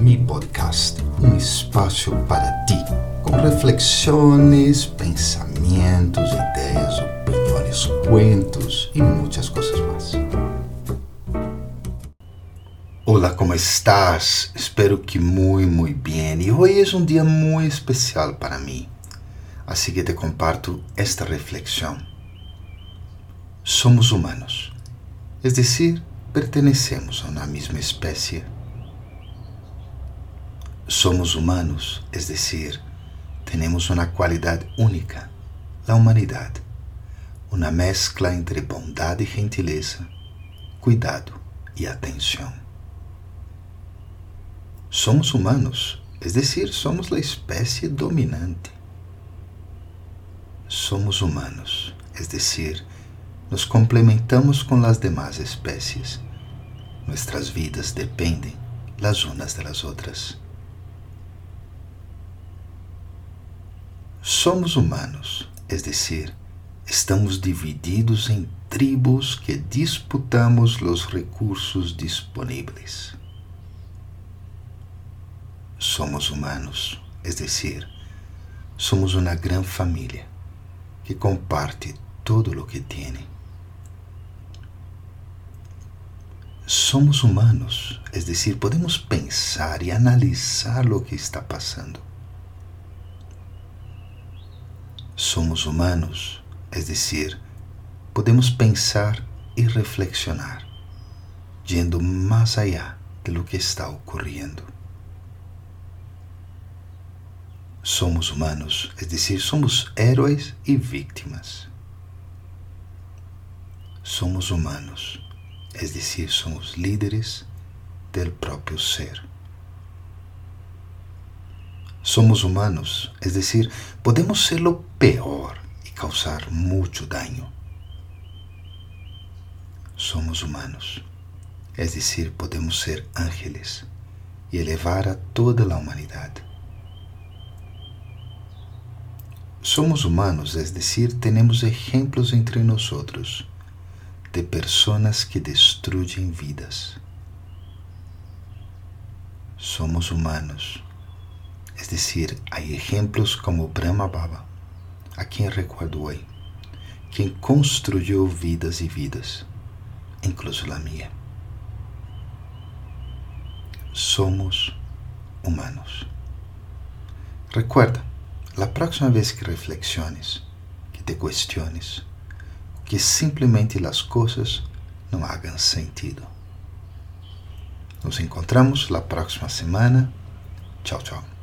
mi podcast, un espacio para ti, con reflexiones, pensamientos, ideas, opiniones, cuentos y muchas cosas más. Hola, ¿cómo estás? Espero que muy, muy bien. Y hoy es un día muy especial para mí, así que te comparto esta reflexión. Somos humanos, es decir, pertenecemos a una misma especie Somos humanos, es decir, tenemos una cualidad única, la humanidad, una mezcla entre bondad y gentileza, cuidado y atención. Somos humanos, es decir, somos la especie dominante. Somos humanos, es decir, nos complementamos com as demais espécies. Nuestras vidas dependem las unas de las outras. Somos humanos, es decir, estamos divididos em tribos que disputamos os recursos disponíveis. Somos humanos, es decir, somos uma grande família que comparte todo o que tem. somos humanos, es decir, podemos pensar y analizar lo que está pasando. Somos humanos, es decir, podemos pensar y reflexionar, yendo más allá de lo que está ocurriendo. Somos humanos, es decir, somos héroes y víctimas. Somos humanos es decir, somos líderes del propio ser. Somos humanos, es decir, podemos ser lo peor y causar mucho daño. Somos humanos, es decir, podemos ser ángeles y elevar a toda la humanidad. Somos humanos, es decir, tenemos ejemplos entre nosotros de personas que destruyen vidas. Somos humanos, es decir, hay ejemplos como Brahma Baba, a quien recuerdo hoy, quien construyó vidas y vidas, incluso la mía. Somos humanos. Recuerda, la próxima vez que reflexiones, que te cuestiones, que simplesmente as coisas não hagam sentido. Nos encontramos la próxima semana. Tchau, tchau.